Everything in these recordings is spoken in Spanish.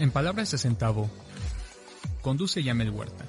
En palabras de centavo, conduce Yamel Huerta.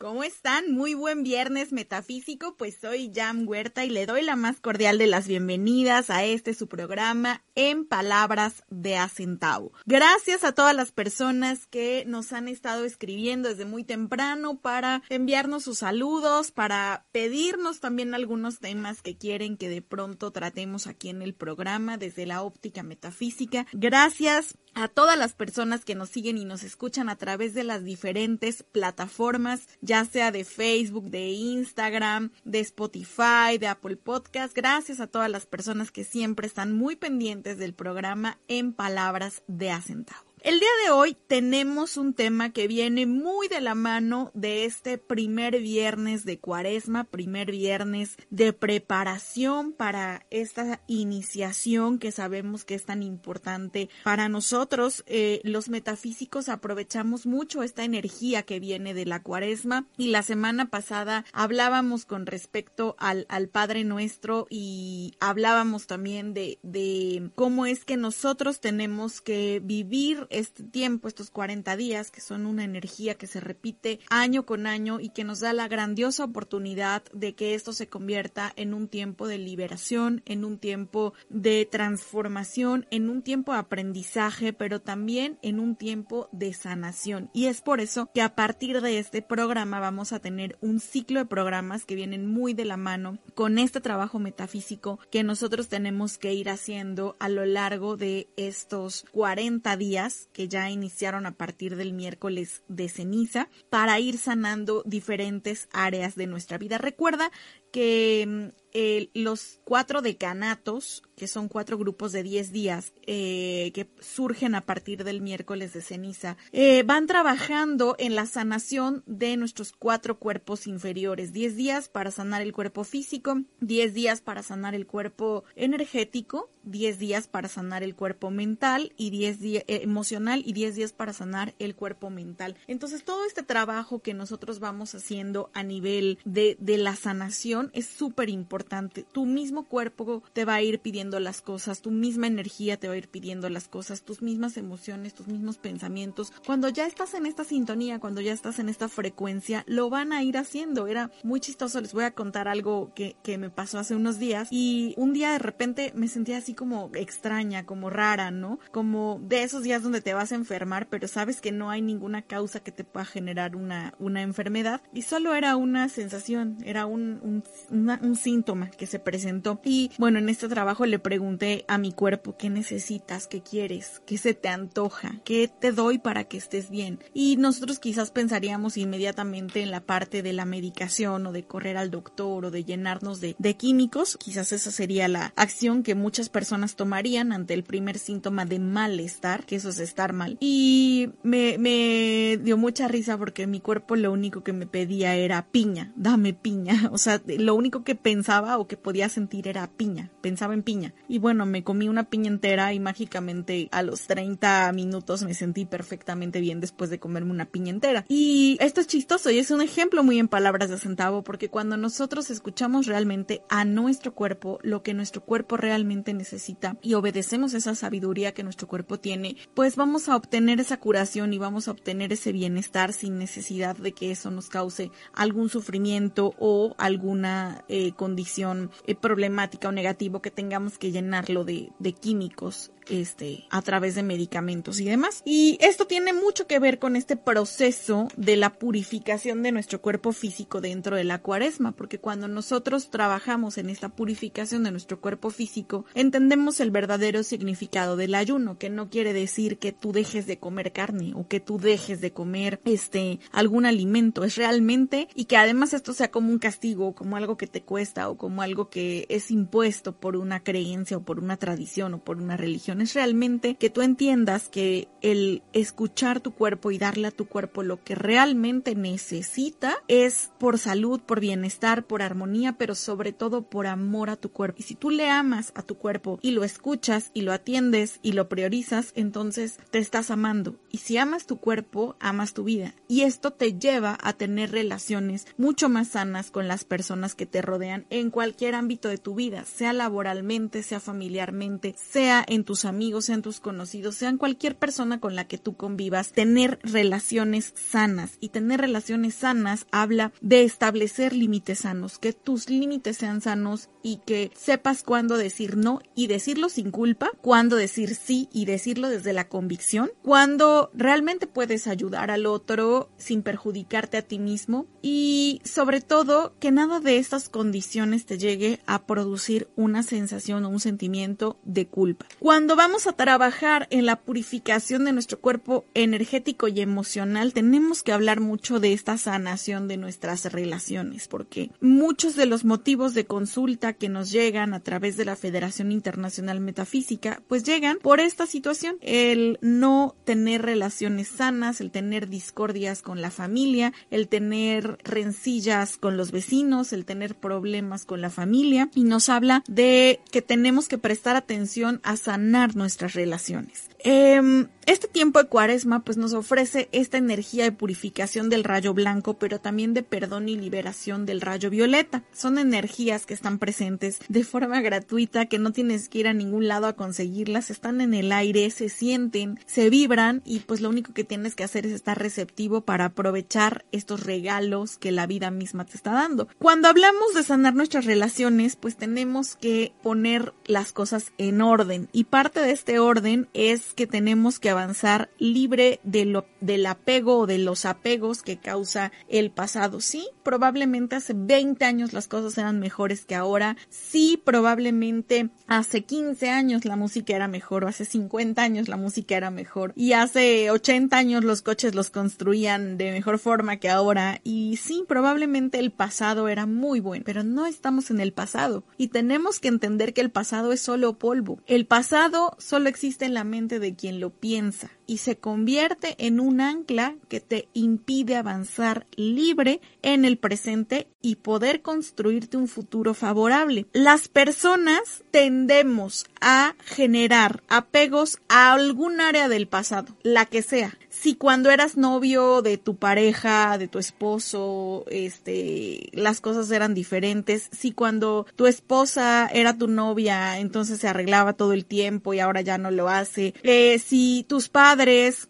¿Cómo están? Muy buen viernes metafísico, pues soy Jam Huerta y le doy la más cordial de las bienvenidas a este su programa en palabras de Acentavo. Gracias a todas las personas que nos han estado escribiendo desde muy temprano para enviarnos sus saludos, para pedirnos también algunos temas que quieren que de pronto tratemos aquí en el programa desde la óptica metafísica. Gracias a todas las personas que nos siguen y nos escuchan a través de las diferentes plataformas, ya sea de Facebook, de Instagram, de Spotify, de Apple Podcast. Gracias a todas las personas que siempre están muy pendientes del programa en palabras de acentavo. El día de hoy tenemos un tema que viene muy de la mano de este primer viernes de cuaresma, primer viernes de preparación para esta iniciación que sabemos que es tan importante para nosotros. Eh, los metafísicos aprovechamos mucho esta energía que viene de la cuaresma y la semana pasada hablábamos con respecto al, al Padre Nuestro y hablábamos también de, de cómo es que nosotros tenemos que vivir este tiempo, estos 40 días, que son una energía que se repite año con año y que nos da la grandiosa oportunidad de que esto se convierta en un tiempo de liberación, en un tiempo de transformación, en un tiempo de aprendizaje, pero también en un tiempo de sanación. Y es por eso que a partir de este programa vamos a tener un ciclo de programas que vienen muy de la mano con este trabajo metafísico que nosotros tenemos que ir haciendo a lo largo de estos 40 días que ya iniciaron a partir del miércoles de ceniza para ir sanando diferentes áreas de nuestra vida. Recuerda que mm, eh, los cuatro decanatos, que son cuatro grupos de 10 días eh, que surgen a partir del miércoles de ceniza, eh, van trabajando en la sanación de nuestros cuatro cuerpos inferiores. 10 días para sanar el cuerpo físico, 10 días para sanar el cuerpo energético, 10 días para sanar el cuerpo mental y 10 días emocional y 10 días para sanar el cuerpo mental. Entonces todo este trabajo que nosotros vamos haciendo a nivel de, de la sanación es súper importante tu mismo cuerpo te va a ir pidiendo las cosas, tu misma energía te va a ir pidiendo las cosas, tus mismas emociones, tus mismos pensamientos. Cuando ya estás en esta sintonía, cuando ya estás en esta frecuencia, lo van a ir haciendo. Era muy chistoso. Les voy a contar algo que, que me pasó hace unos días y un día de repente me sentía así como extraña, como rara, ¿no? Como de esos días donde te vas a enfermar, pero sabes que no hay ninguna causa que te pueda generar una, una enfermedad y solo era una sensación, era un, un, un síntoma que se presentó. Y bueno, en este trabajo le pregunté a mi cuerpo qué necesitas, qué quieres, qué se te antoja, qué te doy para que estés bien. Y nosotros quizás pensaríamos inmediatamente en la parte de la medicación o de correr al doctor o de llenarnos de, de químicos. Quizás esa sería la acción que muchas personas tomarían ante el primer síntoma de malestar, que eso es estar mal. Y me, me dio mucha risa porque mi cuerpo lo único que me pedía era piña, dame piña. O sea, lo único que pensaba o que podía sentir era piña, pensaba en piña. Y bueno, me comí una piña entera y mágicamente a los 30 minutos me sentí perfectamente bien después de comerme una piña entera. Y esto es chistoso y es un ejemplo muy en palabras de centavo porque cuando nosotros escuchamos realmente a nuestro cuerpo lo que nuestro cuerpo realmente necesita y obedecemos esa sabiduría que nuestro cuerpo tiene, pues vamos a obtener esa curación y vamos a obtener ese bienestar sin necesidad de que eso nos cause algún sufrimiento o alguna eh, condición eh, problemática o negativo que tengamos que llenarlo de, químicos este, a través de medicamentos y demás. Y esto tiene mucho que ver con este proceso de la purificación de nuestro cuerpo físico dentro de la cuaresma, porque cuando nosotros trabajamos en esta purificación de nuestro cuerpo físico, entendemos el verdadero significado del ayuno, que no quiere decir que tú dejes de comer carne o que tú dejes de comer este algún alimento, es realmente y que además esto sea como un castigo, como algo que te cuesta o como algo que es impuesto por una creencia o por una tradición o por una religión. Es realmente que tú entiendas que el escuchar tu cuerpo y darle a tu cuerpo lo que realmente necesita es por salud, por bienestar, por armonía, pero sobre todo por amor a tu cuerpo. Y si tú le amas a tu cuerpo y lo escuchas y lo atiendes y lo priorizas, entonces te estás amando. Y si amas tu cuerpo, amas tu vida. Y esto te lleva a tener relaciones mucho más sanas con las personas que te rodean en cualquier ámbito de tu vida, sea laboralmente, sea familiarmente, sea en tus amigos, sea en tus conocidos, sea en cualquier persona con la que tú convivas, tener relaciones sanas. Y tener relaciones sanas habla de establecer límites sanos, que tus límites sean sanos y que sepas cuándo decir no y decirlo sin culpa, cuándo decir sí y decirlo desde la convicción, cuándo realmente puedes ayudar al otro sin perjudicarte a ti mismo y sobre todo que nada de estas condiciones te llegue a producir una sensación o un sentimiento de culpa. Cuando vamos a trabajar en la purificación de nuestro cuerpo energético y emocional, tenemos que hablar mucho de esta sanación de nuestras relaciones, porque muchos de los motivos de consulta que nos llegan a través de la Federación Internacional Metafísica, pues llegan por esta situación, el no tener relaciones sanas, el tener discordias con la familia, el tener rencillas con los vecinos, el tener problemas con la familia y nos habla de que tenemos que prestar atención a sanar nuestras relaciones. Eh, este tiempo de cuaresma pues nos ofrece esta energía de purificación del rayo blanco, pero también de perdón y liberación del rayo violeta. Son energías que están presentes de forma gratuita, que no tienes que ir a ningún lado a conseguirlas, están en el aire, se sienten, se vibran y pues lo único que tienes que hacer es estar receptivo para aprovechar estos regalos que la vida misma te está dando. Cuando hablamos de sanar nuestras relaciones, pues tenemos que poner las cosas en orden y parte de este orden es que tenemos que avanzar libre de lo, del apego o de los apegos que causa el pasado. Sí, probablemente hace 20 años las cosas eran mejores que ahora. Sí, probablemente hace 15 años la música era mejor o hace 50 años la música era mejor y hace 80 años los coches los construían de mejor forma que ahora y sí, probablemente el pasado era muy bueno, pero no estamos en el pasado y tenemos que entender que el pasado es solo polvo. El pasado solo existe en la mente de quien lo piensa y se convierte en un ancla que te impide avanzar libre en el presente y poder construirte un futuro favorable. Las personas tendemos a generar apegos a algún área del pasado, la que sea. Si cuando eras novio de tu pareja, de tu esposo, este, las cosas eran diferentes, si cuando tu esposa era tu novia, entonces se arreglaba todo el tiempo y ahora ya no lo hace, eh, si tus padres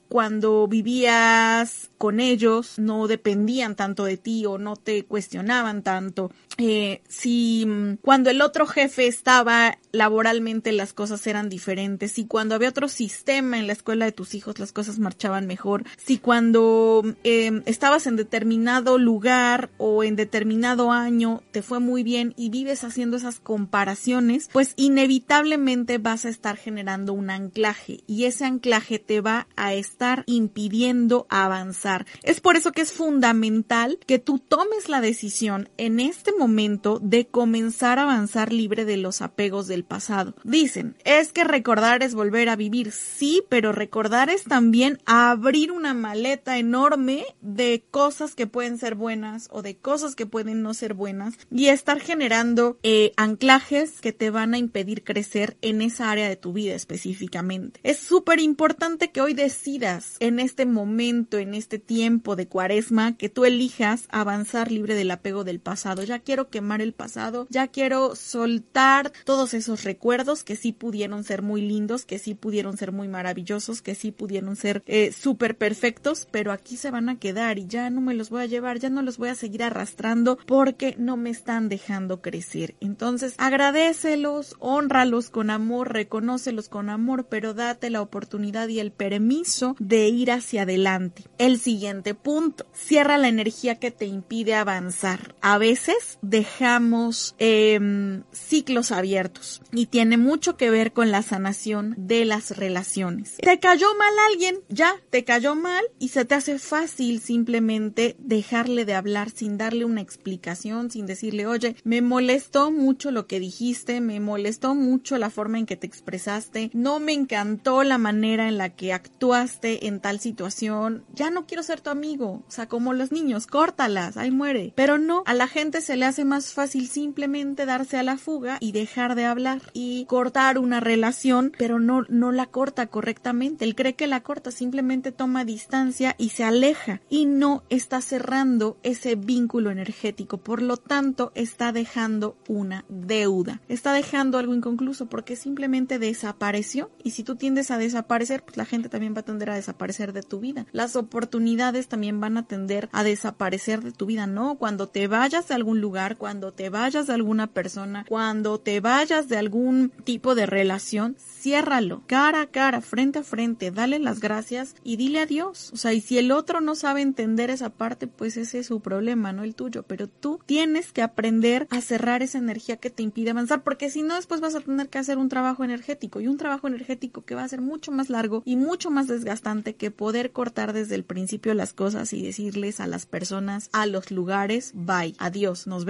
cuando vivías con ellos no dependían tanto de ti o no te cuestionaban tanto. Eh, si mm, cuando el otro jefe estaba laboralmente las cosas eran diferentes, si cuando había otro sistema en la escuela de tus hijos las cosas marchaban mejor, si cuando eh, estabas en determinado lugar o en determinado año te fue muy bien y vives haciendo esas comparaciones, pues inevitablemente vas a estar generando un anclaje y ese anclaje te va a estar impidiendo avanzar. Es por eso que es fundamental que tú tomes la decisión en este momento de comenzar a avanzar libre de los apegos del pasado. Dicen, es que recordar es volver a vivir, sí, pero recordar es también abrir una maleta enorme de cosas que pueden ser buenas o de cosas que pueden no ser buenas y estar generando eh, anclajes que te van a impedir crecer en esa área de tu vida específicamente. Es súper importante que hoy decidas en este momento, en este tiempo de cuaresma, que tú elijas avanzar libre del apego del pasado. Ya quiero quemar el pasado, ya quiero soltar todos esos recuerdos que sí pudieron ser muy lindos, que sí pudieron ser muy maravillosos, que sí pudieron ser eh, súper perfectos, pero aquí se van a quedar y ya no me los voy a llevar, ya no los voy a seguir arrastrando porque no me están dejando crecer. Entonces, agradecelos, honralos con amor, reconócelos con amor, pero date la oportunidad y el permiso de ir hacia adelante. El siguiente punto, cierra la energía que te impide avanzar. A veces dejamos em, ciclos abiertos y tiene mucho que ver con la sanación de las relaciones. Te cayó mal alguien, ya, te cayó mal y se te hace fácil simplemente dejarle de hablar sin darle una explicación, sin decirle, oye, me molestó mucho lo que dijiste, me molestó mucho la forma en que te expresaste, no me encantó la manera en la que actuaste en tal situación, ya no quiero ser tu amigo, o sea, como los niños, córtalas, ahí muere. Pero no, a la gente se le hace más fácil simplemente darse a la fuga y dejar de hablar y cortar una relación, pero no, no la corta correctamente. Él cree que la corta, simplemente toma distancia y se aleja y no está cerrando ese vínculo energético. Por lo tanto, está dejando una deuda. Está dejando algo inconcluso porque simplemente desapareció y si tú tiendes a desaparecer, pues la gente también va a tender a desaparecer de tu vida. Las oportunidades también van a tender a desaparecer de tu vida, ¿no? Cuando te vayas de algún lugar, cuando te vayas de alguna persona, cuando te vayas de algún tipo de relación, ciérralo, cara a cara, frente a frente, dale las gracias y dile adiós. O sea, y si el otro no sabe entender esa parte, pues ese es su problema, no el tuyo. Pero tú tienes que aprender a cerrar esa energía que te impide avanzar, porque si no, después vas a tener que hacer un trabajo energético y un trabajo energético que va a ser mucho más largo y mucho más desgastante que poder cortar desde el principio las cosas y decirles a las personas, a los lugares, bye, adiós, nos vemos.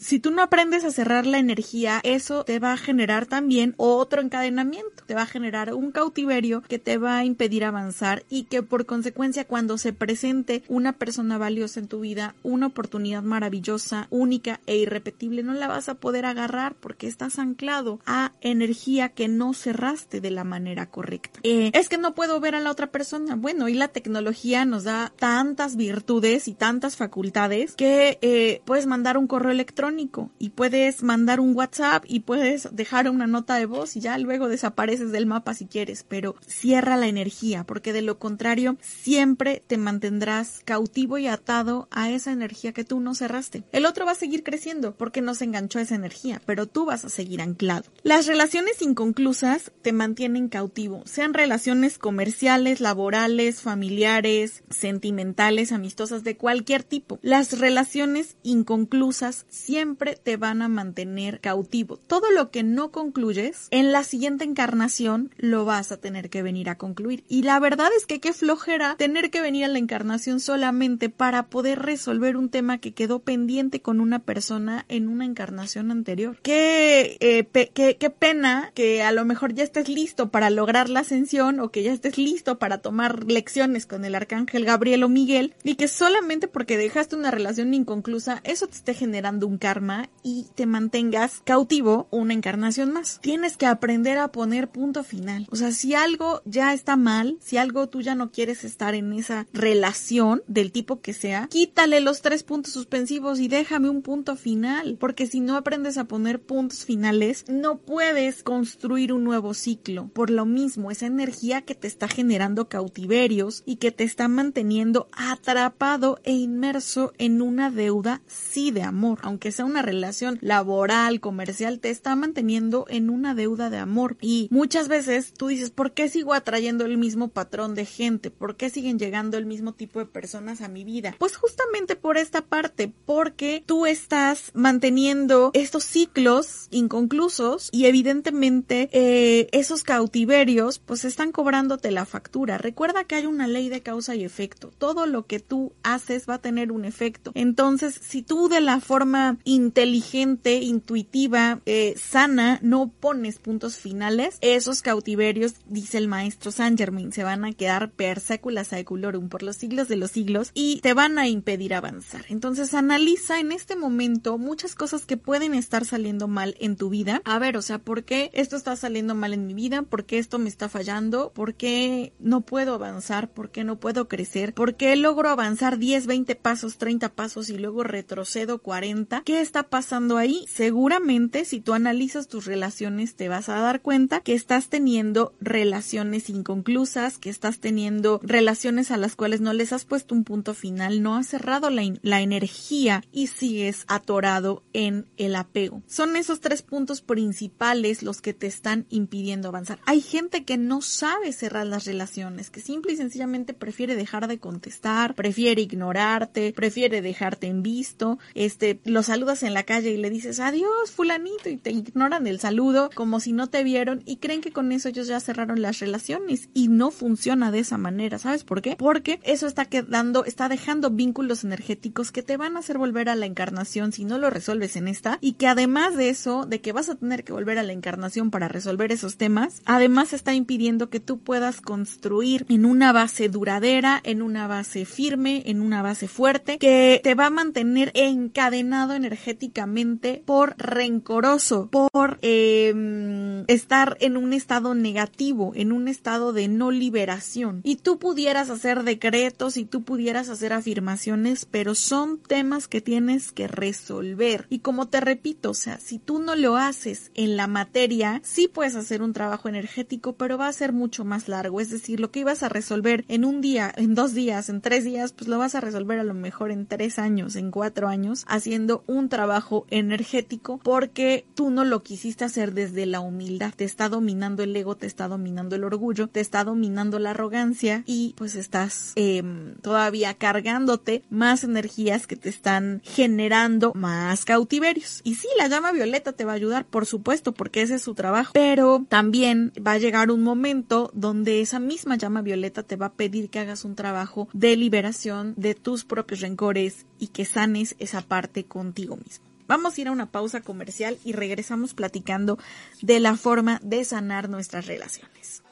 Si tú no aprendes a cerrar la energía, eso te va a generar también otro encadenamiento, te va a generar un cautiverio que te va a impedir avanzar y que por consecuencia cuando se presente una persona valiosa en tu vida, una oportunidad maravillosa, única e irrepetible, no la vas a poder agarrar porque estás anclado a energía que no cerraste de la manera correcta. Eh, es que no puedo ver a la otra persona. Bueno, y la tecnología nos da tantas virtudes y tantas facultades que eh, puedes mandar un correo electrónico y puedes mandar un WhatsApp y puedes dejar una nota de voz y ya luego desapareces del mapa si quieres, pero cierra la energía porque de lo contrario siempre te mantendrás cautivo y atado a esa energía que tú no cerraste. El otro va a seguir creciendo porque no se enganchó esa energía, pero tú vas a seguir anclado. Las relaciones inconclusas te mantienen cautivo, sean relaciones comerciales, laborales, familiares, sentimentales, amistosas, de cualquier tipo. Las relaciones inconclusas siempre te van a mantener cautivo. Todo lo que no concluyes, en la siguiente encarnación lo vas a tener que venir a concluir. Y la verdad es que qué flojera tener que venir a la encarnación solamente para poder resolver un tema que quedó pendiente con una persona en una encarnación anterior. Qué, eh, qué, qué pena que a lo mejor ya estés listo para lograr la ascensión o que ya estés listo para tomar lecciones con el arcángel Gabriel o Miguel y que solamente porque dejaste una relación inconclusa eso te esté generando un karma y te mantengas cautivo una encarnación más. Tienes que aprender a poner punto final. O sea, si algo ya está mal, si algo tú ya no quieres estar en esa relación del tipo que sea, quítale los tres puntos suspensivos y déjame un punto final. Porque si no aprendes a poner puntos finales, no puedes construir un nuevo ciclo. Por lo mismo, esa energía que te está generando cautiverios y que te está manteniendo atrapado e inmerso en una deuda sí de amor. Aunque sea una relación laboral, comercial, te está manteniendo en una deuda de amor. Y muchas veces tú dices, ¿por qué sigo atrayendo el mismo patrón de gente? ¿Por qué siguen llegando el mismo tipo de personas a mi vida? Pues justamente por esta parte, porque tú estás manteniendo estos ciclos inconclusos y evidentemente eh, esos cautiverios pues están cobrándote la factura. Recuerda que hay una ley de causa y efecto. Todo lo que tú haces va a tener un efecto. Entonces, si tú de la forma inteligente, intuitiva, eh, sana, no pones puntos finales, esos cautiverios, dice el maestro Saint Germain, se van a quedar per secula saeculorum por los siglos de los siglos y te van a impedir avanzar. Entonces, analiza en este momento muchas cosas que pueden estar saliendo mal en tu vida. A ver, o sea, ¿por qué esto está saliendo mal en mi vida? ¿Por qué esto me está fallando? ¿Por qué no puedo avanzar? ¿Por qué no puedo crecer? ¿Por qué logro avanzar 10, 20 pasos, 30 pasos y luego retrocedo 40? ¿Qué está pasando ahí? Seguramente si tú analizas tus relaciones te vas a dar cuenta que estás teniendo relaciones inconclusas, que estás teniendo relaciones a las cuales no les has puesto un punto final, no has cerrado la, la energía y sigues atorado en el apego. Son esos tres puntos principales los que te están impidiendo avanzar. Hay gente que no sabe cerrar las relaciones, que simple y sencillamente prefiere dejar de contestar, prefiere ignorarte, prefiere dejarte en visto, este lo saludas en la calle y le dices adiós fulanito y te ignoran el saludo como si no te vieron y creen que con eso ellos ya cerraron las relaciones y no funciona de esa manera, ¿sabes por qué? Porque eso está quedando, está dejando vínculos energéticos que te van a hacer volver a la encarnación si no lo resuelves en esta y que además de eso, de que vas a tener que volver a la encarnación para resolver esos temas, además está impidiendo que tú puedas construir en una base duradera, en una base firme, en una base fuerte, que te va a mantener encadenado energéticamente por rencoroso, por em, estar en un estado negativo, en un estado de no liberación. Y tú pudieras hacer decretos y tú pudieras hacer afirmaciones, pero son temas que tienes que resolver. Y como te repito, o sea, si tú no lo haces en la materia, sí puedes hacer un trabajo energético, pero va a ser mucho más largo. Es decir, lo que ibas a resolver en un día, en dos días, en tres días, pues lo vas a resolver a lo mejor en tres años, en cuatro años, haciendo un trabajo energético porque tú no lo quisiste hacer desde la humildad. Te está dominando el ego, te está dominando el orgullo, te está dominando la arrogancia y pues estás em, todavía cargándote más energías que te están generando más cautiverios. Y sí, la llama violeta te va a ayudar, por supuesto, porque ese es su trabajo, pero también va a llegar un momento donde esa misma llama violeta te va a pedir que hagas un trabajo de liberación de tus propios rencores y que sanes esa parte contigo mismo. Vamos a ir a una pausa comercial y regresamos platicando de la forma de sanar nuestras relaciones.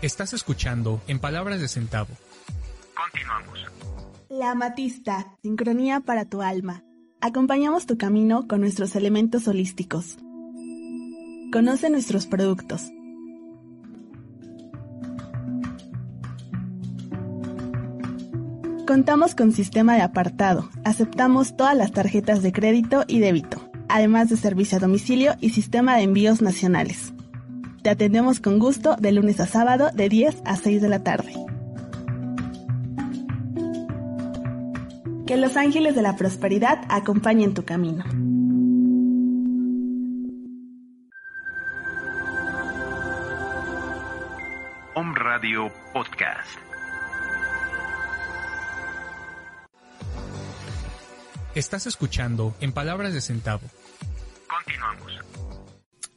Estás escuchando En Palabras de Centavo. Continuamos. La amatista, sincronía para tu alma. Acompañamos tu camino con nuestros elementos holísticos. Conoce nuestros productos. Contamos con sistema de apartado. Aceptamos todas las tarjetas de crédito y débito, además de servicio a domicilio y sistema de envíos nacionales. Te atendemos con gusto de lunes a sábado de 10 a 6 de la tarde. Que los ángeles de la prosperidad acompañen tu camino. Om Radio Podcast. Estás escuchando En Palabras de Centavo. Continuamos.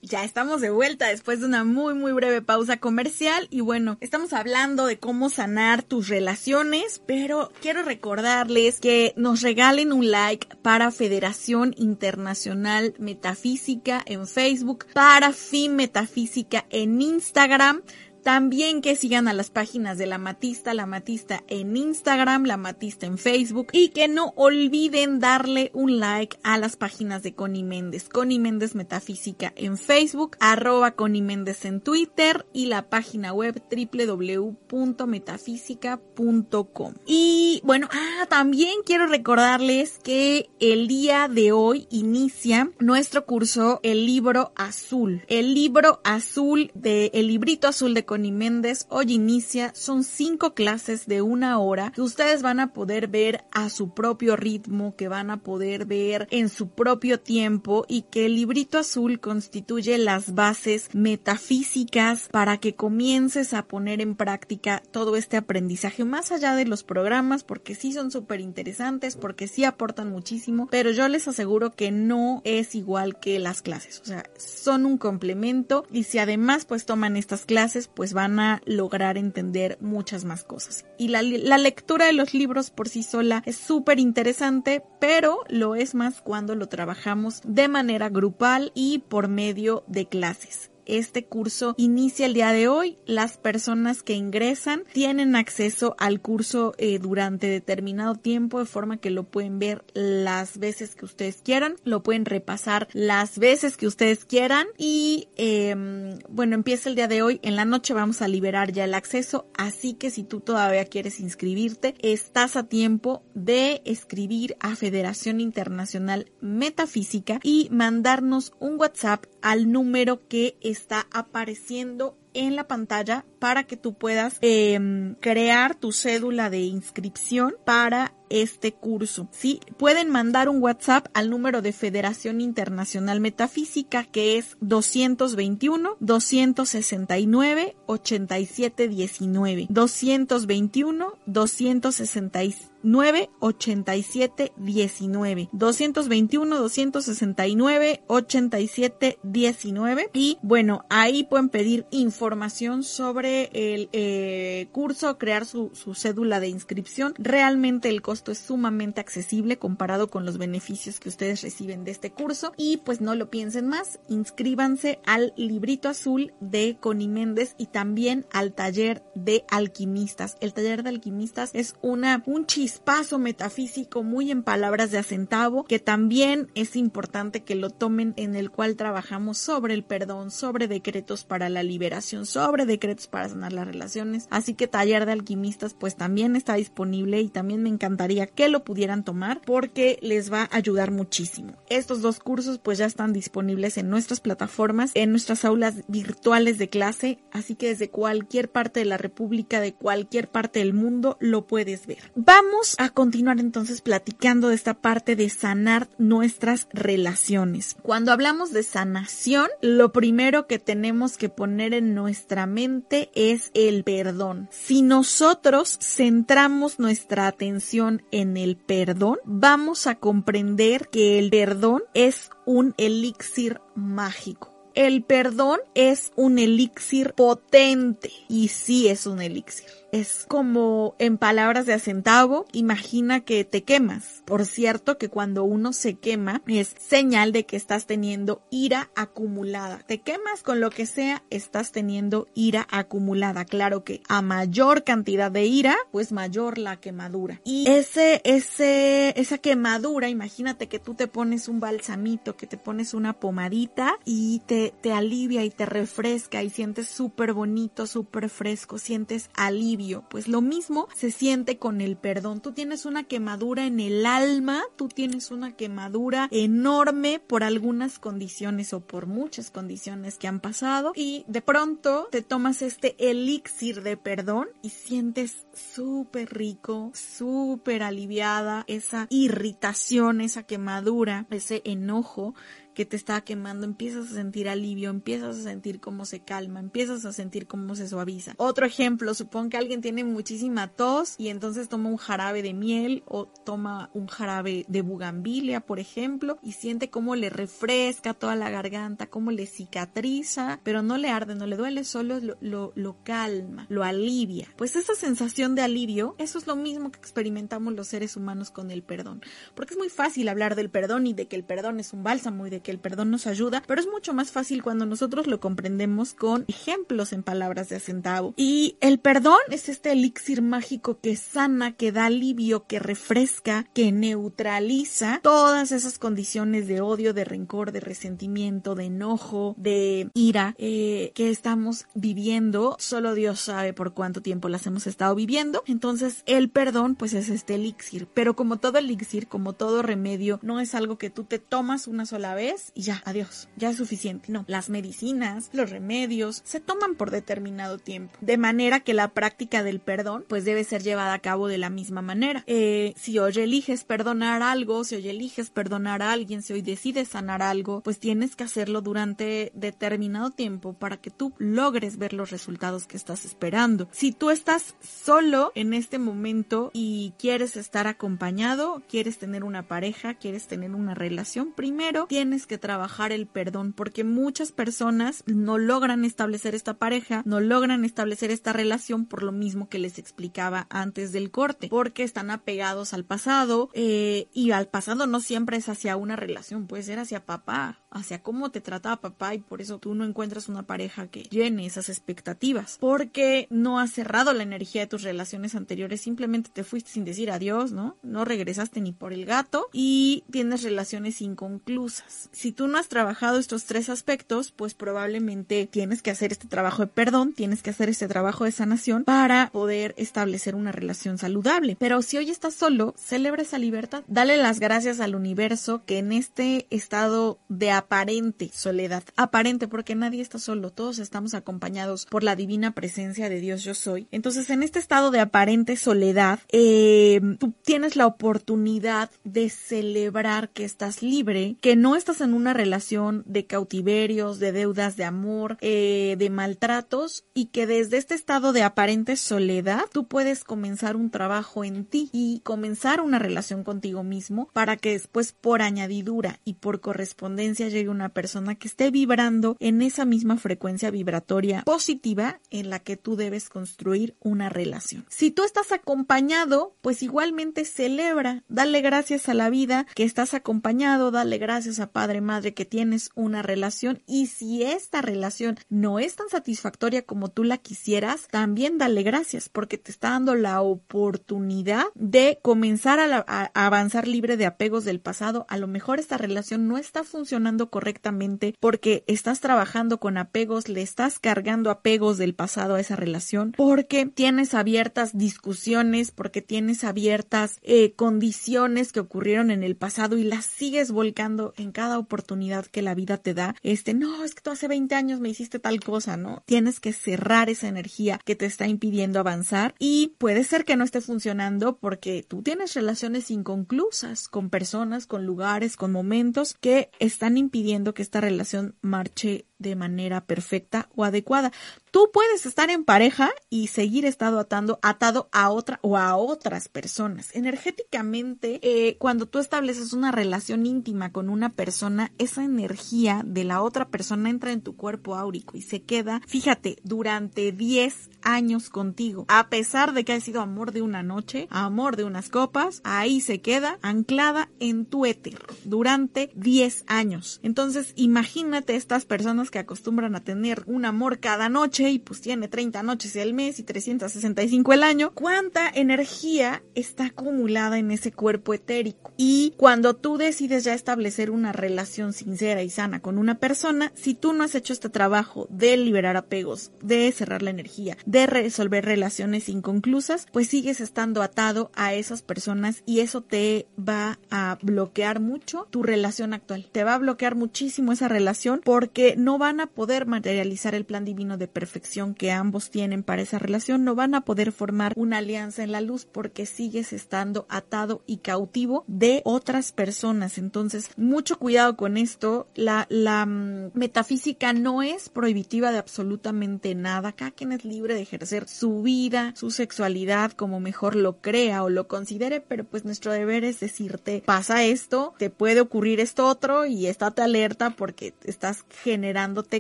Ya estamos de vuelta después de una muy muy breve pausa comercial y bueno, estamos hablando de cómo sanar tus relaciones, pero quiero recordarles que nos regalen un like para Federación Internacional Metafísica en Facebook, para Fin Metafísica en Instagram, también que sigan a las páginas de La Matista, La Matista en Instagram, La Matista en Facebook y que no olviden darle un like a las páginas de Connie Méndez, Connie Méndez Metafísica en Facebook, arroba Connie Méndez en Twitter y la página web www.metafísica.com. Y bueno, ah, también quiero recordarles que el día de hoy inicia nuestro curso El Libro Azul. El libro azul de El Librito Azul de Connie Méndez hoy inicia. Son cinco clases de una hora que ustedes van a poder ver a su propio ritmo, que van a poder ver en su propio tiempo y que el librito azul constituye las bases metafísicas para que comiences a poner en práctica todo este aprendizaje más allá de los programas porque sí son súper interesantes, porque sí aportan muchísimo, pero yo les aseguro que no es igual que las clases, o sea, son un complemento y si además pues toman estas clases pues van a lograr entender muchas más cosas. Y la, la lectura de los libros por sí sola es súper interesante, pero lo es más cuando lo trabajamos de manera grupal y por medio de clases este curso inicia el día de hoy. Las personas que ingresan tienen acceso al curso eh, durante determinado tiempo de forma que lo pueden ver las veces que ustedes quieran, lo pueden repasar las veces que ustedes quieran y em, bueno, empieza el día de hoy. En la noche vamos a liberar ya el acceso, así que si tú todavía quieres inscribirte, estás a tiempo de escribir a Federación Internacional Metafísica y mandarnos un WhatsApp al número que está apareciendo en la pantalla para que tú puedas em, crear tu cédula de inscripción para este curso. Sí, pueden mandar un WhatsApp al número de Federación Internacional Metafísica que es 221 269 8719. 221 269 9 87 19 221 269 87 19 y bueno ahí pueden pedir información sobre el eh, curso crear su, su, cédula de inscripción. Realmente el costo es sumamente accesible comparado con los beneficios que ustedes reciben de este curso. Y pues no lo piensen más inscríbanse al librito azul de Connie Méndez y también al taller de alquimistas. El taller de alquimistas es una un chiste paso metafísico muy en palabras de acentavo, que también es importante que lo tomen en el cual trabajamos sobre el perdón, sobre decretos para la liberación, sobre decretos para sanar las relaciones. Así que taller de alquimistas pues también está disponible y también me encantaría que lo pudieran tomar porque les va a ayudar muchísimo. Estos dos cursos pues ya están disponibles en nuestras plataformas, en nuestras aulas virtuales de clase, así que desde cualquier parte de la República, de cualquier parte del mundo lo puedes ver. Vamos a continuar entonces platicando de esta parte de sanar nuestras relaciones. Cuando hablamos de sanación, lo primero que tenemos que poner en nuestra mente es el perdón. Si nosotros centramos nuestra atención en el perdón, vamos a comprender que el perdón es un elixir mágico el perdón es un elixir potente y sí es un elixir es como en palabras de acentavo, imagina que te quemas. Por cierto que cuando uno se quema es señal de que estás teniendo ira acumulada. Te quemas con lo que sea, estás teniendo ira acumulada. Claro que a mayor cantidad de ira, pues mayor la quemadura. Y ese, ese, esa quemadura, imagínate que tú te pones un balsamito, que te pones una pomadita y te, te alivia y te refresca y sientes súper bonito, súper fresco, sientes alivio pues lo mismo se siente con el perdón. Tú tienes una quemadura en el alma, tú tienes una quemadura enorme por algunas condiciones o por muchas condiciones que han pasado y de pronto te tomas este elixir de perdón y sientes súper rico, súper aliviada esa irritación, esa quemadura, ese enojo que te está quemando, empiezas a sentir alivio, empiezas a sentir cómo se calma, empiezas a sentir cómo se suaviza. Otro ejemplo, supón que alguien tiene muchísima tos y entonces toma un jarabe de miel o toma un jarabe de bugambilia, por ejemplo, y siente cómo le refresca toda la garganta, cómo le cicatriza, pero no le arde, no le duele, solo lo, lo, lo calma, lo alivia. Pues esa sensación de alivio, eso es lo mismo que experimentamos los seres humanos con el perdón, porque es muy fácil hablar del perdón y de que el perdón es un bálsamo y de que que el perdón nos ayuda, pero es mucho más fácil cuando nosotros lo comprendemos con ejemplos en palabras de acentavo. Y el perdón es este elixir mágico que sana, que da alivio, que refresca, que neutraliza todas esas condiciones de odio, de rencor, de resentimiento, de enojo, de ira eh, que estamos viviendo. Solo Dios sabe por cuánto tiempo las hemos estado viviendo. Entonces el perdón pues es este elixir. Pero como todo elixir, como todo remedio, no es algo que tú te tomas una sola y ya, adiós, ya es suficiente. No, las medicinas, los remedios se toman por determinado tiempo, de manera que la práctica del perdón pues debe ser llevada a cabo de la misma manera. Eh, si hoy eliges perdonar algo, si hoy eliges perdonar a alguien, si hoy decides sanar algo, pues tienes que hacerlo durante determinado tiempo para que tú logres ver los resultados que estás esperando. Si tú estás solo en este momento y quieres estar acompañado, quieres tener una pareja, quieres tener una relación, primero tienes que trabajar el perdón porque muchas personas no logran establecer esta pareja, no logran establecer esta relación por lo mismo que les explicaba antes del corte, porque están apegados al pasado eh, y al pasado no siempre es hacia una relación, puede ser hacia papá, hacia cómo te trataba papá y por eso tú no encuentras una pareja que llene esas expectativas, porque no has cerrado la energía de tus relaciones anteriores, simplemente te fuiste sin decir adiós, ¿no? No regresaste ni por el gato y tienes relaciones inconclusas. Si tú no has trabajado estos tres aspectos, pues probablemente tienes que hacer este trabajo de perdón, tienes que hacer este trabajo de sanación para poder establecer una relación saludable. Pero si hoy estás solo, celebra esa libertad, dale las gracias al universo que en este estado de aparente soledad. Aparente porque nadie está solo, todos estamos acompañados por la divina presencia de Dios yo soy. Entonces, en este estado de aparente soledad, eh, tú tienes la oportunidad de celebrar que estás libre, que no estás en una relación de cautiverios, de deudas de amor, eh, de maltratos y que desde este estado de aparente soledad tú puedes comenzar un trabajo en ti y comenzar una relación contigo mismo para que después por añadidura y por correspondencia llegue una persona que esté vibrando en esa misma frecuencia vibratoria positiva en la que tú debes construir una relación. Si tú estás acompañado, pues igualmente celebra, dale gracias a la vida que estás acompañado, dale gracias a Padre Madre que tienes una relación y si esta relación no es tan satisfactoria como tú la quisieras, también dale gracias porque te está dando la oportunidad de comenzar a, avanzar libre de apegos del pasado. A lo mejor esta relación no está funcionando correctamente porque estás trabajando con apegos, le estás cargando apegos del pasado a esa relación porque tienes abiertas discusiones, porque tienes abiertas eh, condiciones que ocurrieron en el pasado y las sigues volcando en cada oportunidad que la vida te da. Este, no, es que tú hace 20 años me hiciste tal cosa, ¿no? Tienes que cerrar esa energía que te está impidiendo avanzar y puede ser que no esté funcionando porque tú tienes relaciones inconclusas con personas, con lugares, con momentos que están impidiendo que esta relación marche de manera perfecta o adecuada. Tú puedes estar en pareja y seguir estado atando, atado a otra o a otras personas. Energéticamente, eh, cuando tú estableces una relación íntima con una persona, esa energía de la otra persona entra en tu cuerpo áurico y se queda, fíjate, durante 10 años contigo. A pesar de que ha sido amor de una noche, amor de unas copas, ahí se queda anclada en tu éter durante 10 años. Entonces, imagínate estas personas que acostumbran a tener un amor cada noche y pues tiene 30 noches el mes y 365 el año, cuánta energía está acumulada en ese cuerpo etérico. Y cuando tú decides ya establecer una relación sincera y sana con una persona, si tú no has hecho este trabajo de liberar apegos, de cerrar la energía, de resolver relaciones inconclusas, pues sigues estando atado a esas personas y eso te va a bloquear mucho tu relación actual. Te va a bloquear muchísimo esa relación porque no van a poder materializar el plan divino de perfección que ambos tienen para esa relación, no van a poder formar una alianza en la luz porque sigues estando atado y cautivo de otras personas. Entonces, mucho cuidado con esto. La, mm, metafísica no es prohibitiva de absolutamente nada. Cada quien es libre de ejercer su vida, su sexualidad como mejor lo crea o lo considere, pero pues nuestro deber es decirte, pasa esto, te puede ocurrir esto otro y estate alerta porque estás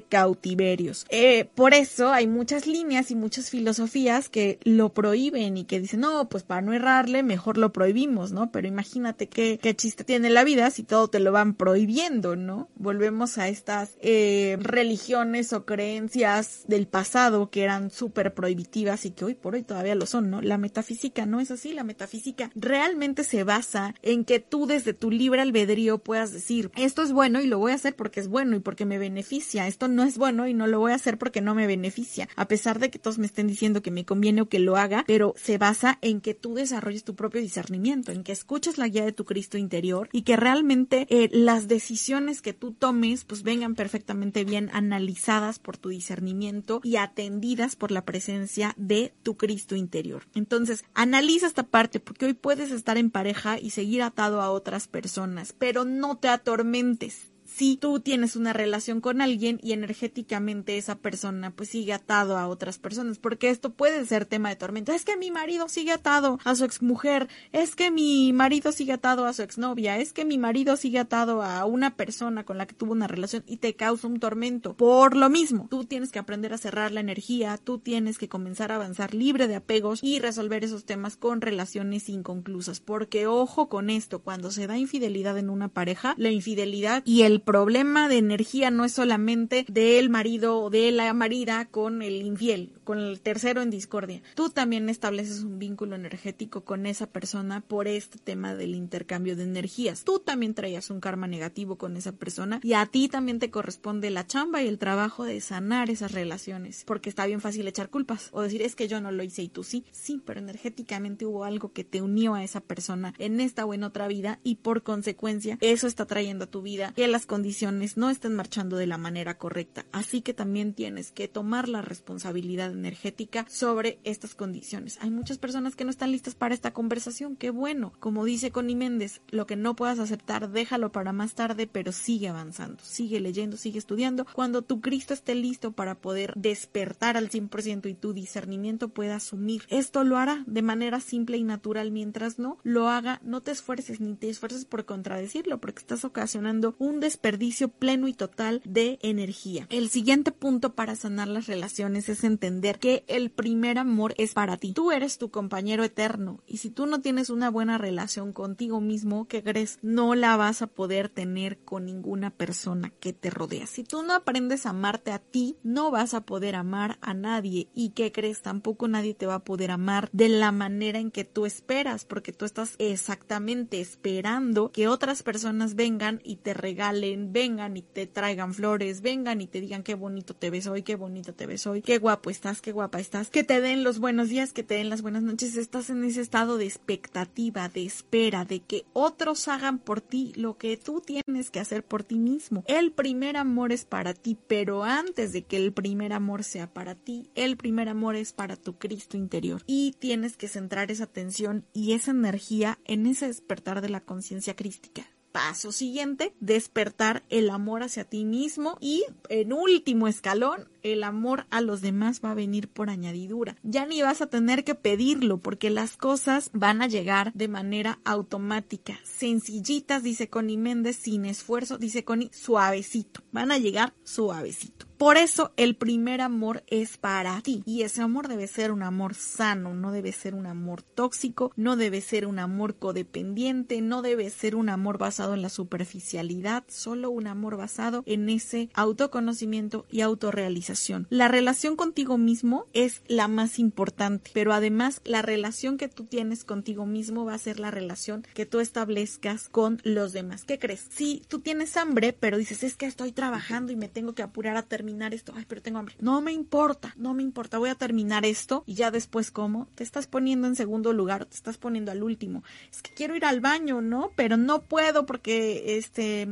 cautiverios. Eh, por eso hay muchas líneas y muchas filosofías que lo prohíben y que dicen, no, pues para no errarle, mejor lo prohibimos, ¿no? Pero imagínate qué, qué chiste tiene la vida si todo te lo van prohibiendo, ¿no? Volvemos a estas eh, religiones o creencias del pasado que eran súper prohibitivas y que hoy por hoy todavía lo son, ¿no? La metafísica no es así, la metafísica realmente se basa en que tú desde tu libre albedrío puedas decir, esto es bueno y lo voy a hacer porque es bueno y porque me beneficia, esto no es bueno y no lo voy a hacer porque no me beneficia, a pesar de que todos me estén diciendo que me conviene o que lo haga, pero se basa en que tú desarrolles tu propio discernimiento, en que escuches la guía de tu Cristo interior y que realmente eh, las decisiones que tú tomes pues vengan perfectamente bien analizadas por tu discernimiento y atendidas por la presencia de tu Cristo interior. Entonces, analiza esta parte porque hoy puedes estar en pareja y seguir atado a otras personas, pero no te atormentes si tú tienes una relación con alguien y energéticamente esa persona pues sigue atado a otras personas, porque esto puede ser tema de tormento. Es que mi marido sigue atado a su exmujer, es que mi marido sigue atado a su exnovia, es que mi marido sigue atado a una persona con la que tuvo una relación y te causa un tormento. Por lo mismo, tú tienes que aprender a cerrar la energía, tú tienes que comenzar a avanzar libre de apegos y resolver esos temas con relaciones inconclusas, porque ojo con esto, cuando se da infidelidad en una pareja, la infidelidad y el problema de energía no es solamente del marido o de la marida con el infiel con el tercero en discordia. Tú también estableces un vínculo energético con esa persona por este tema del intercambio de energías. Tú también traías un karma negativo con esa persona y a ti también te corresponde la chamba y el trabajo de sanar esas relaciones, porque está bien fácil echar culpas o decir es que yo no lo hice y tú sí. Sí, pero energéticamente hubo algo que te unió a esa persona en esta o en otra vida y por consecuencia eso está trayendo a tu vida que las condiciones no estén marchando de la manera correcta. Así que también tienes que tomar la responsabilidad energética sobre estas condiciones. Hay muchas personas que no están listas para esta conversación. Qué bueno. Como dice Connie Méndez, lo que no puedas aceptar, déjalo para más tarde, pero sigue avanzando, sigue leyendo, sigue estudiando. Cuando tu Cristo esté listo para poder despertar al 100% y tu discernimiento pueda asumir, esto lo hará de manera simple y natural. Mientras no lo haga, no te esfuerces ni te esfuerces por contradecirlo, porque estás ocasionando un desperdicio pleno y total de energía. El siguiente punto para sanar las relaciones es entender que el primer amor es para ti. Tú eres tu compañero eterno y si tú no tienes una buena relación contigo mismo, ¿qué crees? No la vas a poder tener con ninguna persona que te rodea. Si tú no aprendes a amarte a ti, no vas a poder amar a nadie y ¿qué crees? Tampoco nadie te va a poder amar de la manera en que tú esperas porque tú estás exactamente esperando que otras personas vengan y te regalen, vengan y te traigan flores, vengan y te digan qué bonito te ves hoy, qué bonito te ves hoy, qué guapo estás, qué guapa estás, que te den los buenos días, que te den las buenas noches, estás en ese estado de expectativa, de espera, de que otros hagan por ti lo que tú tienes que hacer por ti mismo. El primer amor es para ti, pero antes de que el primer amor sea para ti, el primer amor es para tu Cristo interior y tienes que centrar esa atención y esa energía en ese despertar de la conciencia crística paso siguiente, despertar el amor hacia ti mismo y en último escalón, el amor a los demás va a venir por añadidura. Ya ni vas a tener que pedirlo porque las cosas van a llegar de manera automática, sencillitas, dice Connie Méndez, sin esfuerzo, dice Connie, suavecito. Van a llegar suavecito. Por eso el primer amor es para ti y ese amor debe ser un amor sano, no debe ser un amor tóxico, no debe ser un amor codependiente, no debe ser un amor basado en la superficialidad, solo un amor basado en ese autoconocimiento y autorrealización. La relación contigo mismo es la más importante, pero además la relación que tú tienes contigo mismo va a ser la relación que tú establezcas con los demás. ¿Qué crees? Si tú tienes hambre, pero dices es que estoy trabajando y me tengo que apurar a terminar esto, ay, pero tengo hambre. No me importa, no me importa, voy a terminar esto y ya después cómo. Te estás poniendo en segundo lugar, te estás poniendo al último. Es que quiero ir al baño, ¿no? Pero no puedo porque este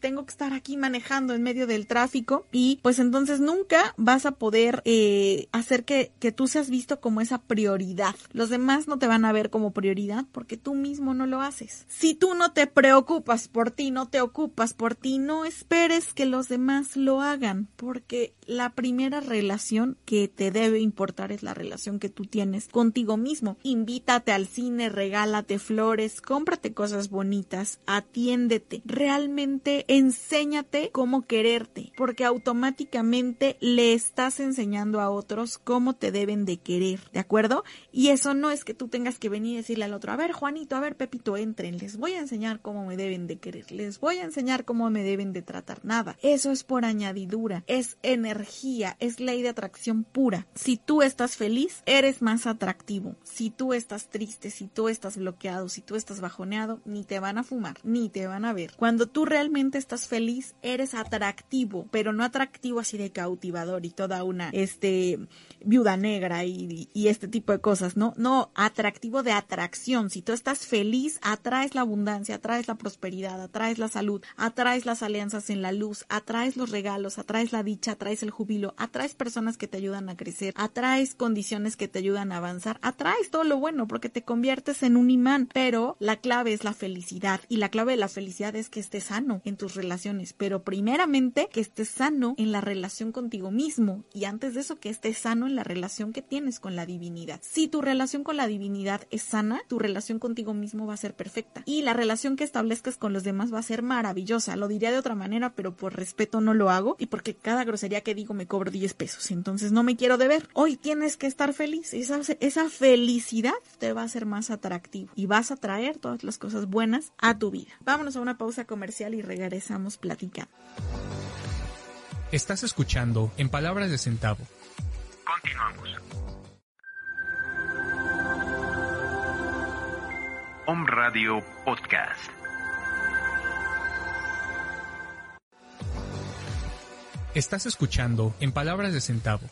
tengo que estar aquí manejando en medio del tráfico y pues entonces nunca vas a poder eh, hacer que, que tú seas visto como esa prioridad. Los demás no te van a ver como prioridad porque tú mismo no lo haces. Si tú no te preocupas por ti, no te ocupas por ti, no esperes que los demás lo hagan porque la primera relación que te debe importar es la relación que tú tienes contigo mismo. Invítate al cine, regálate flores, cómprate cosas bonitas, atiéndete, realmente enséñate cómo quererte, porque automáticamente le estás enseñando a otros cómo te deben de querer, ¿de acuerdo? Y eso no es que tú tengas que venir y decirle al otro, a ver Juanito, a ver Pepito, entren, les voy a enseñar cómo me deben de querer, les voy a enseñar cómo me deben de tratar, nada. Eso es por añadidura, energía, es ley de atracción pura. Si tú estás feliz, eres más atractivo. Si tú estás triste, si tú estás bloqueado, si tú estás bajoneado, ni te van a fumar, ni te van a ver. Cuando tú realmente estás feliz, eres atractivo, pero no atractivo así de cautivador y toda una, este, viuda negra y, y este tipo de cosas, ¿no? No, atractivo de atracción. Si tú estás feliz, atraes la abundancia, atraes la prosperidad, atraes la salud, atraes las alianzas en la luz, atraes los regalos, atraes la dicha, atraes el júbilo, atraes personas que te ayudan a crecer, atraes condiciones que te ayudan a avanzar, atraes todo lo bueno porque te conviertes en un imán, pero la clave es la felicidad y la clave de la felicidad es que estés sano en tus relaciones, pero primeramente que estés sano en la relación contigo mismo y antes de eso que estés sano en la relación que tienes con la divinidad. Si tu relación con la divinidad es sana, tu relación contigo mismo va a ser perfecta y la relación que establezcas con los demás va a ser maravillosa. Lo diría de otra manera, pero por respeto no lo hago y porque cada grosería que digo me cobro 10 pesos, entonces no me quiero deber. Hoy tienes que estar feliz, esa, esa felicidad te va a ser más atractivo y vas a traer todas las cosas buenas a tu vida. Vámonos a una pausa comercial y regresamos platicando. Estás escuchando En Palabras de Centavo. Continuamos. Om Radio Podcast. Estás escuchando En Palabras de Centavo.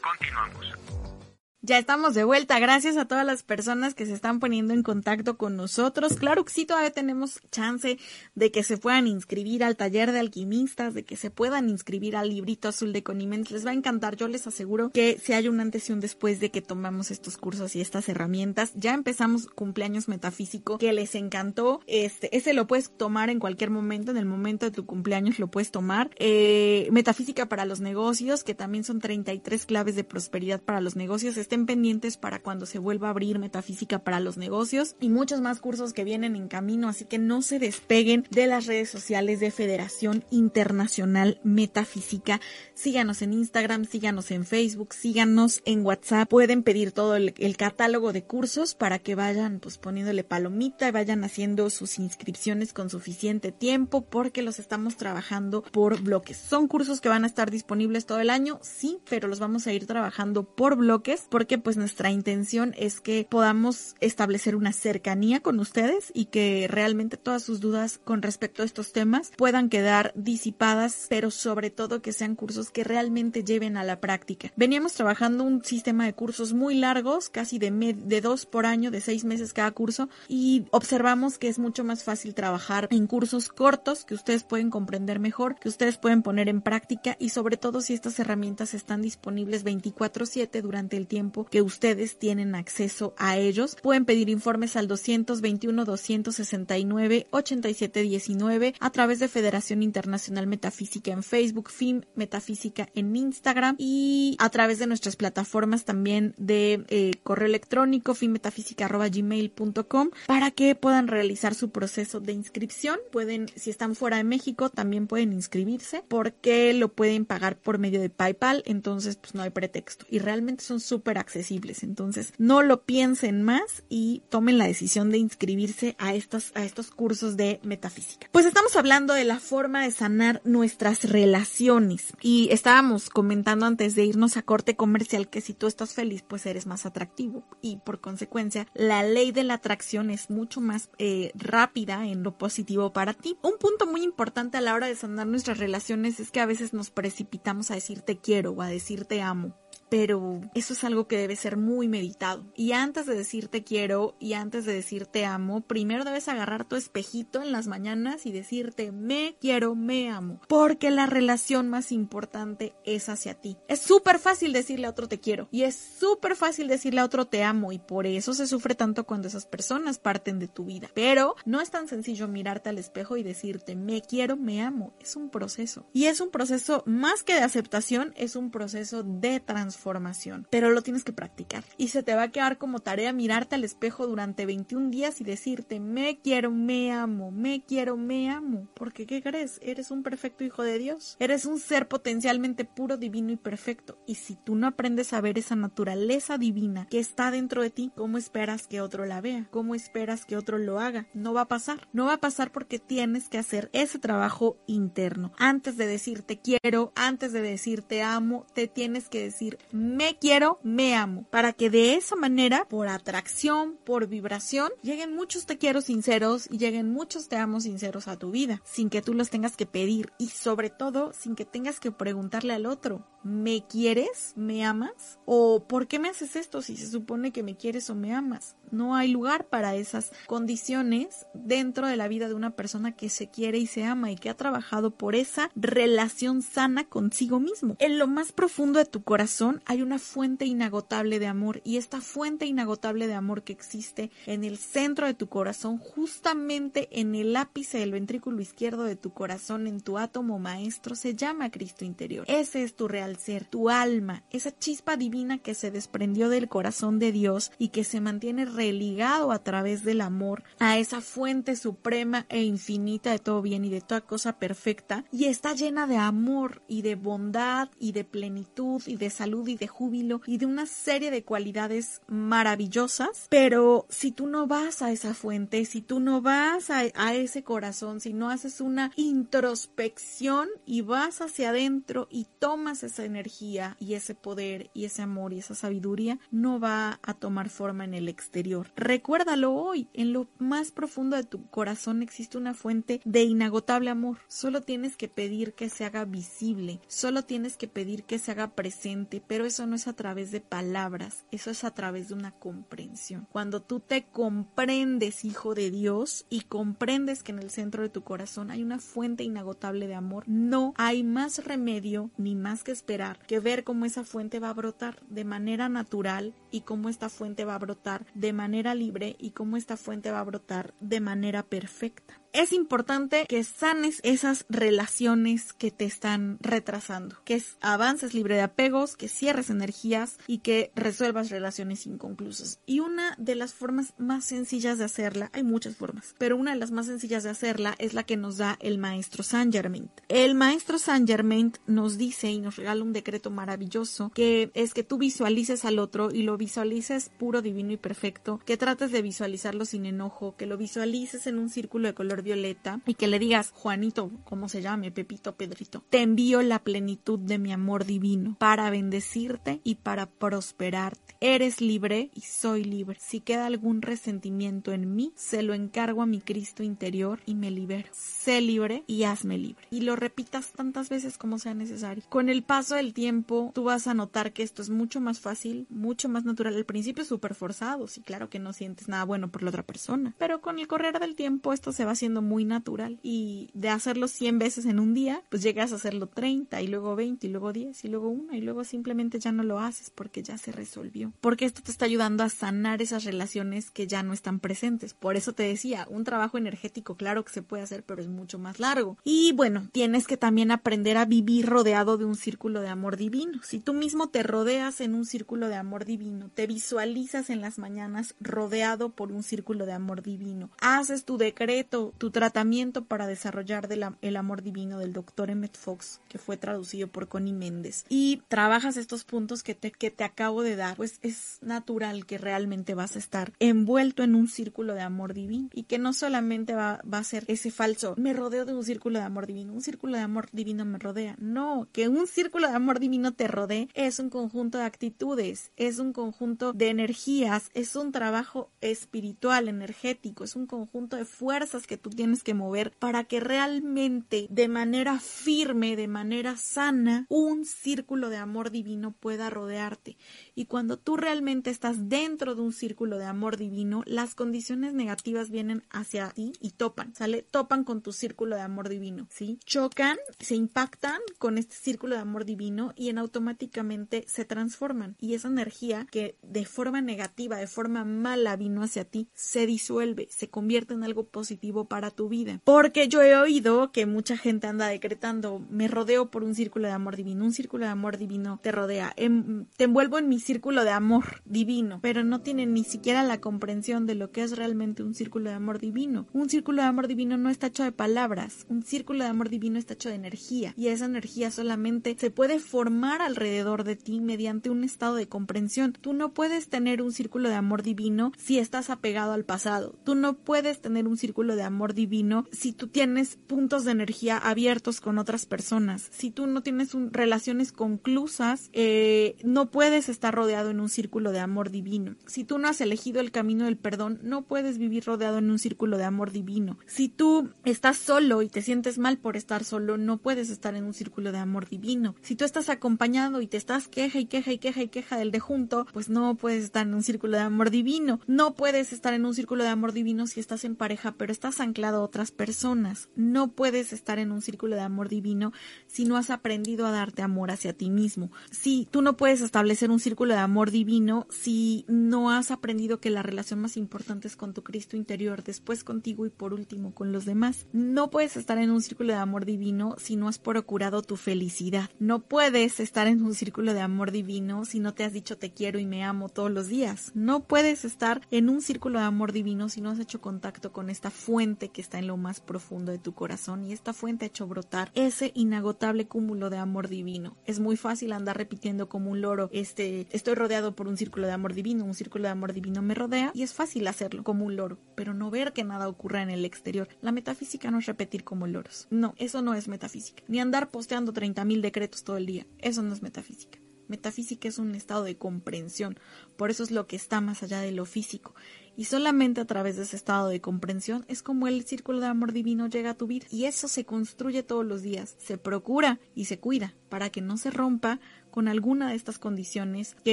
Continuamos. Ya estamos de vuelta. Gracias a todas las personas que se están poniendo en contacto con nosotros. Claro que sí, todavía tenemos chance de que se puedan inscribir al taller de alquimistas, de que se puedan inscribir al librito azul de Conimens. Les va a encantar. Yo les aseguro que si hay un antes y un después de que tomamos estos cursos y estas herramientas, ya empezamos cumpleaños metafísico que les encantó. Este, ese lo puedes tomar en cualquier momento. En el momento de tu cumpleaños lo puedes tomar. Eh, metafísica para los negocios, que también son 33 claves de prosperidad para los negocios estén pendientes para cuando se vuelva a abrir Metafísica para los negocios y muchos más cursos que vienen en camino, así que no se despeguen de las redes sociales de Federación Internacional Metafísica. Síganos en Instagram, síganos en Facebook, síganos en WhatsApp. Pueden pedir todo el, catálogo de cursos para que vayan pues poniéndole palomita y vayan haciendo sus inscripciones con suficiente tiempo porque los estamos trabajando por bloques. Son cursos que van a estar disponibles todo el año, sí, pero los vamos a ir trabajando por bloques porque pues nuestra intención es que podamos establecer una cercanía con ustedes y que realmente todas sus dudas con respecto a estos temas puedan quedar disipadas, pero sobre todo que sean cursos que realmente lleven a la práctica. Veníamos trabajando un sistema de cursos muy largos, casi de, de dos por año, de seis meses cada curso, y observamos que es mucho más fácil trabajar en cursos cortos que ustedes pueden comprender mejor, que ustedes pueden poner en práctica y sobre todo si estas herramientas están disponibles 24/7 durante el tiempo que ustedes tienen acceso a ellos. Pueden pedir informes al 221 269 8719 a través de Federación Internacional Metafísica en Facebook, FIM Metafísica en Instagram y a través de nuestras plataformas también de eh, correo electrónico finmetafísica.gmail.com para que puedan realizar su proceso de inscripción. Pueden, si están fuera de México, también pueden inscribirse porque lo pueden pagar por medio de PayPal, entonces pues no hay pretexto y realmente son súper accesibles. Entonces, no lo piensen más y tomen la decisión de inscribirse a estos, a estos cursos de metafísica. Pues estamos hablando de la forma de sanar nuestras relaciones y estábamos comentando antes de irnos a corte comercial que si tú estás feliz, pues eres más atractivo y por consecuencia la ley de la atracción es mucho más eh, rápida en lo positivo para ti. Un punto muy importante a la hora de sanar nuestras relaciones es que a veces nos precipitamos a decir te quiero o a decir te amo pero eso es algo que debe ser muy meditado. Y antes de decirte quiero y antes de decirte amo, primero debes agarrar tu espejito en las mañanas y decirte me quiero, me amo, porque la relación más importante es hacia ti. Es súper fácil decirle a otro te quiero y es súper fácil decirle a otro te amo y por eso se sufre tanto cuando esas personas parten de tu vida. Pero no es tan sencillo mirarte al espejo y decirte me quiero, me amo. Es un proceso. Y es un proceso más que de aceptación, es un proceso de transformación formación, pero lo tienes que practicar. Y se te va a quedar como tarea mirarte al espejo durante 21 días y decirte, me quiero, me amo, me quiero, me amo. Porque, ¿qué crees? Eres un perfecto hijo de Dios. Eres un ser potencialmente puro, divino y perfecto. Y si tú no aprendes a ver esa naturaleza divina que está dentro de ti, ¿cómo esperas que otro la vea? ¿Cómo esperas que otro lo haga? No va a pasar. No va a pasar porque tienes que hacer ese trabajo interno. Antes de decirte quiero, antes de decirte amo, te tienes que decir me quiero, me amo, para que de esa manera, por atracción, por vibración, lleguen muchos te quiero sinceros y lleguen muchos te amo sinceros a tu vida, sin que tú los tengas que pedir y sobre todo sin que tengas que preguntarle al otro, ¿me quieres? ¿Me amas? ¿O por qué me haces esto si se supone que me quieres o me amas? No hay lugar para esas condiciones dentro de la vida de una persona que se quiere y se ama y que ha trabajado por esa relación sana consigo mismo. En lo más profundo de tu corazón hay una fuente inagotable de amor y esta fuente inagotable de amor que existe en el centro de tu corazón, justamente en el ápice del ventrículo izquierdo de tu corazón, en tu átomo maestro, se llama Cristo interior. Ese es tu real ser, tu alma, esa chispa divina que se desprendió del corazón de Dios y que se mantiene religado a través del amor a esa fuente suprema e infinita de todo bien y de toda cosa perfecta y está llena de amor y de bondad y de plenitud y de salud y de júbilo y de una serie de cualidades maravillosas, pero si tú no vas a esa fuente, si tú no vas a, a ese corazón, si no haces una introspección y vas hacia adentro y tomas esa energía y ese poder y ese amor y esa sabiduría, no va a tomar forma en el exterior. Recuérdalo hoy, en lo más profundo de tu corazón existe una fuente de inagotable amor. Solo tienes que pedir que se haga visible, solo tienes que pedir que se haga presente, pero eso no es a través de palabras, eso es a través de una comprensión. Cuando tú te comprendes, hijo de Dios, y comprendes que en el centro de tu corazón hay una fuente inagotable de amor, no hay más remedio ni más que esperar que ver cómo esa fuente va a brotar de manera natural y cómo esta fuente va a brotar de manera libre y cómo esta fuente va a brotar de manera perfecta es importante que sanes esas relaciones que te están retrasando, que avances libre de apegos, que cierres energías y que resuelvas relaciones inconclusas. Y una de las formas más sencillas de hacerla, hay muchas formas, pero una de las más sencillas de hacerla es la que nos da el maestro Saint Germain. El maestro Saint Germain nos dice y nos regala un decreto maravilloso que es que tú visualices al otro y lo visualices puro, divino y perfecto, que trates de visualizarlo sin enojo, que lo visualices en un círculo de color violeta y que le digas, Juanito, como se llame, Pepito, Pedrito, te envío la plenitud de mi amor divino para bendecirte y para prosperarte. Eres libre y soy libre. Si queda algún resentimiento en mí, se lo encargo a mi Cristo interior y me libero. Sé libre y hazme libre. Y lo repitas tantas veces como sea necesario. Con el paso del tiempo, tú vas a notar que esto es mucho más fácil, mucho más natural. Al principio es súper forzado, sí, claro que no sientes nada bueno por la otra persona. Pero con el correr del tiempo, esto se va haciendo muy natural y de hacerlo 100 veces en un día, pues llegas a hacerlo 30 y luego 20 y luego 10 y luego 1 y luego simplemente ya no lo haces porque ya se resolvió. Porque esto te está ayudando a sanar esas relaciones que ya no están presentes. Por eso te decía, un trabajo energético claro que se puede hacer, pero es mucho más largo. Y bueno, tienes que también aprender a vivir rodeado de un círculo de amor divino. Si tú mismo te rodeas en un círculo de amor divino, te visualizas en las mañanas rodeado por un círculo de amor divino, haces tu decreto, tu tratamiento para desarrollar el amor divino del doctor Emmett Fox, que fue traducido por Connie Méndez, y trabajas estos puntos que te, que te acabo de dar, pues es natural que realmente vas a estar envuelto en un círculo de amor divino y que no solamente va, va a ser ese falso, me rodeo de un círculo de amor divino, un círculo de amor divino me rodea. No, que un círculo de amor divino te rodee es un conjunto de actitudes, es un conjunto de energías, es un trabajo espiritual, energético, es un conjunto de fuerzas que tú tienes que mover para que realmente de manera firme, de manera sana, un círculo de amor divino pueda rodearte. Y cuando tú realmente estás dentro de un círculo de amor divino, las condiciones negativas vienen hacia ti y topan, ¿sale? Topan con tu círculo de amor divino, ¿sí? Chocan, se impactan con este círculo de amor divino y en automáticamente se transforman. Y esa energía que de forma negativa, de forma mala vino hacia ti, se disuelve, se convierte en algo positivo para tu vida. Porque yo he oído que mucha gente anda decretando, me rodeo por un círculo de amor divino, un círculo de amor divino te rodea, em, te envuelvo en mi círculo de amor divino, pero no tienen ni siquiera la comprensión de lo que es realmente un círculo de amor divino. Un círculo de amor divino no está hecho de palabras, un círculo de amor divino está hecho de energía y esa energía solamente se puede formar alrededor de ti mediante un estado de comprensión. Tú no puedes tener un círculo de amor divino si estás apegado al pasado. Tú no puedes tener un círculo de amor divino si tú tienes puntos de energía abiertos con otras personas, si tú no tienes relaciones conclusas, eh, no puedes estar rodeado en un círculo de amor divino. Si tú no has elegido el camino del perdón, no puedes vivir rodeado en un círculo de amor divino. Si tú estás solo y te sientes mal por estar solo, no puedes estar en un círculo de amor divino. Si tú estás acompañado y te estás queja y queja y queja y queja del de junto, pues no puedes estar en un círculo de amor divino. No puedes estar en un círculo de amor divino si estás en pareja, pero estás anclado a otras personas. No puedes estar en un círculo de amor divino si no has aprendido a darte amor hacia ti mismo. Si tú no puedes establecer un círculo de amor divino si no has aprendido que la relación más importante es con tu Cristo interior, después contigo y por último con los demás. No puedes estar en un círculo de amor divino si no has procurado tu felicidad. No puedes estar en un círculo de amor divino si no te has dicho te quiero y me amo todos los días. No puedes estar en un círculo de amor divino si no has hecho contacto con esta fuente que está en lo más profundo de tu corazón y esta fuente ha hecho brotar ese inagotable cúmulo de amor divino. Es muy fácil andar repitiendo como un loro, este, estoy por un círculo de amor divino, un círculo de amor divino me rodea y es fácil hacerlo como un loro, pero no ver que nada ocurra en el exterior. La metafísica no es repetir como loros. No, eso no es metafísica. Ni andar posteando 30.000 decretos todo el día. Eso no es metafísica. Metafísica es un estado de comprensión, por eso es lo que está más allá de lo físico. Y solamente a través de ese estado de comprensión es como el círculo de amor divino llega a tu vida. Y eso se construye todos los días, se procura y se cuida para que no se rompa con alguna de estas condiciones que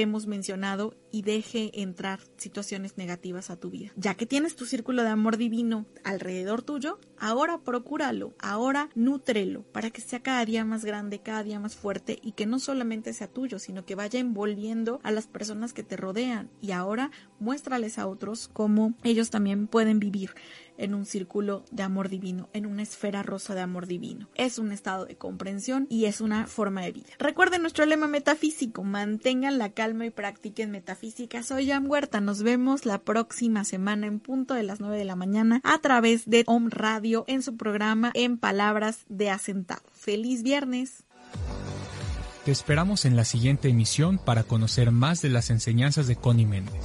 hemos mencionado y deje entrar situaciones negativas a tu vida. Ya que tienes tu círculo de amor divino alrededor tuyo, ahora procúralo, ahora nútrelo para que sea cada día más grande, cada día más fuerte y que no solamente sea tuyo, sino que vaya envolviendo a las personas que te rodean y ahora muéstrales a otros cómo ellos también pueden vivir en un círculo de amor divino, en una esfera rosa de amor divino. Es un estado de comprensión y es una forma de vida. Recuerden nuestro lema metafísico, mantengan la calma y practiquen metafísica. Soy Jan Huerta, nos vemos la próxima semana en punto de las 9 de la mañana a través de Om Radio en su programa En Palabras de Asentado. ¡Feliz viernes! Te esperamos en la siguiente emisión para conocer más de las enseñanzas de Connie Méndez.